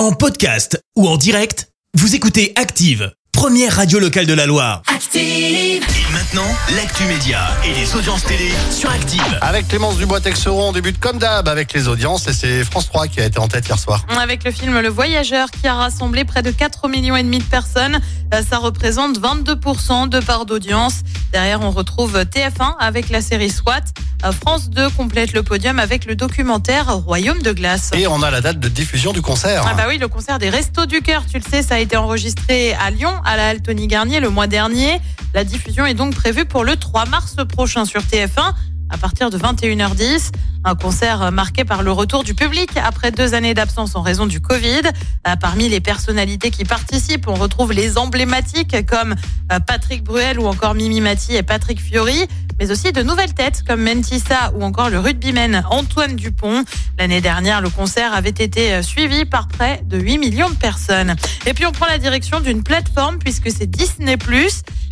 En podcast ou en direct, vous écoutez Active, première radio locale de la Loire. Active. Et maintenant, l'actu média et les audiences télé sur Active. Avec Clémence Dubois-Texeron, on débute comme d'hab avec les audiences et c'est France 3 qui a été en tête hier soir. Avec le film Le Voyageur qui a rassemblé près de 4 millions et demi de personnes, ça représente 22% de part d'audience. Derrière, on retrouve TF1 avec la série SWAT. Euh, France 2 complète le podium avec le documentaire Royaume de glace. Et on a la date de diffusion du concert. Ah bah oui, le concert des Restos du Cœur, tu le sais, ça a été enregistré à Lyon, à la Halle Tony Garnier le mois dernier. La diffusion est donc prévue pour le 3 mars prochain sur TF1 à partir de 21h10. Un concert marqué par le retour du public après deux années d'absence en raison du Covid. Euh, Parmi les personnalités qui participent, on retrouve les emblématiques comme euh, Patrick Bruel ou encore Mimi Mati et Patrick Fiori, mais aussi de nouvelles têtes comme Mentissa ou encore le rugbyman Antoine Dupont. L'année dernière, le concert avait été euh, suivi par près de 8 millions de personnes. Et puis on prend la direction d'une plateforme puisque c'est Disney+.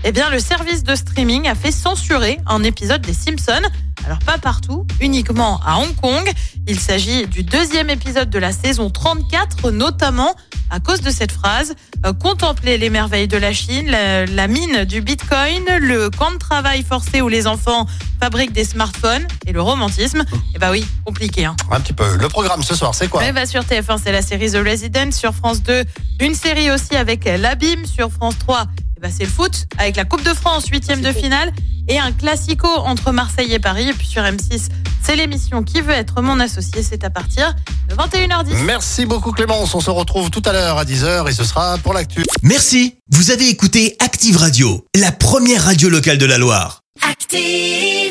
Eh bien, le service de streaming a fait censurer un épisode des Simpsons. Alors pas partout, uniquement à Hong Kong. Il s'agit du deuxième épisode de la saison 34, notamment à cause de cette phrase euh, contempler les merveilles de la Chine, la, la mine du Bitcoin, le camp de travail forcé où les enfants fabriquent des smartphones et le romantisme. Eh bah oui, compliqué. Hein. Un petit peu. Le programme ce soir, c'est quoi Ouais, bah sur TF1, c'est la série The Resident. Sur France 2, une série aussi avec l'Abîme. Sur France 3, eh bah c'est le foot avec la Coupe de France, huitième de finale. Et un classico entre Marseille et Paris. Et puis sur M6, c'est l'émission Qui veut être mon associé. C'est à partir de 21h10. Merci beaucoup Clémence. On se retrouve tout à l'heure à 10h et ce sera pour l'actu. Merci, vous avez écouté Active Radio, la première radio locale de la Loire. Active.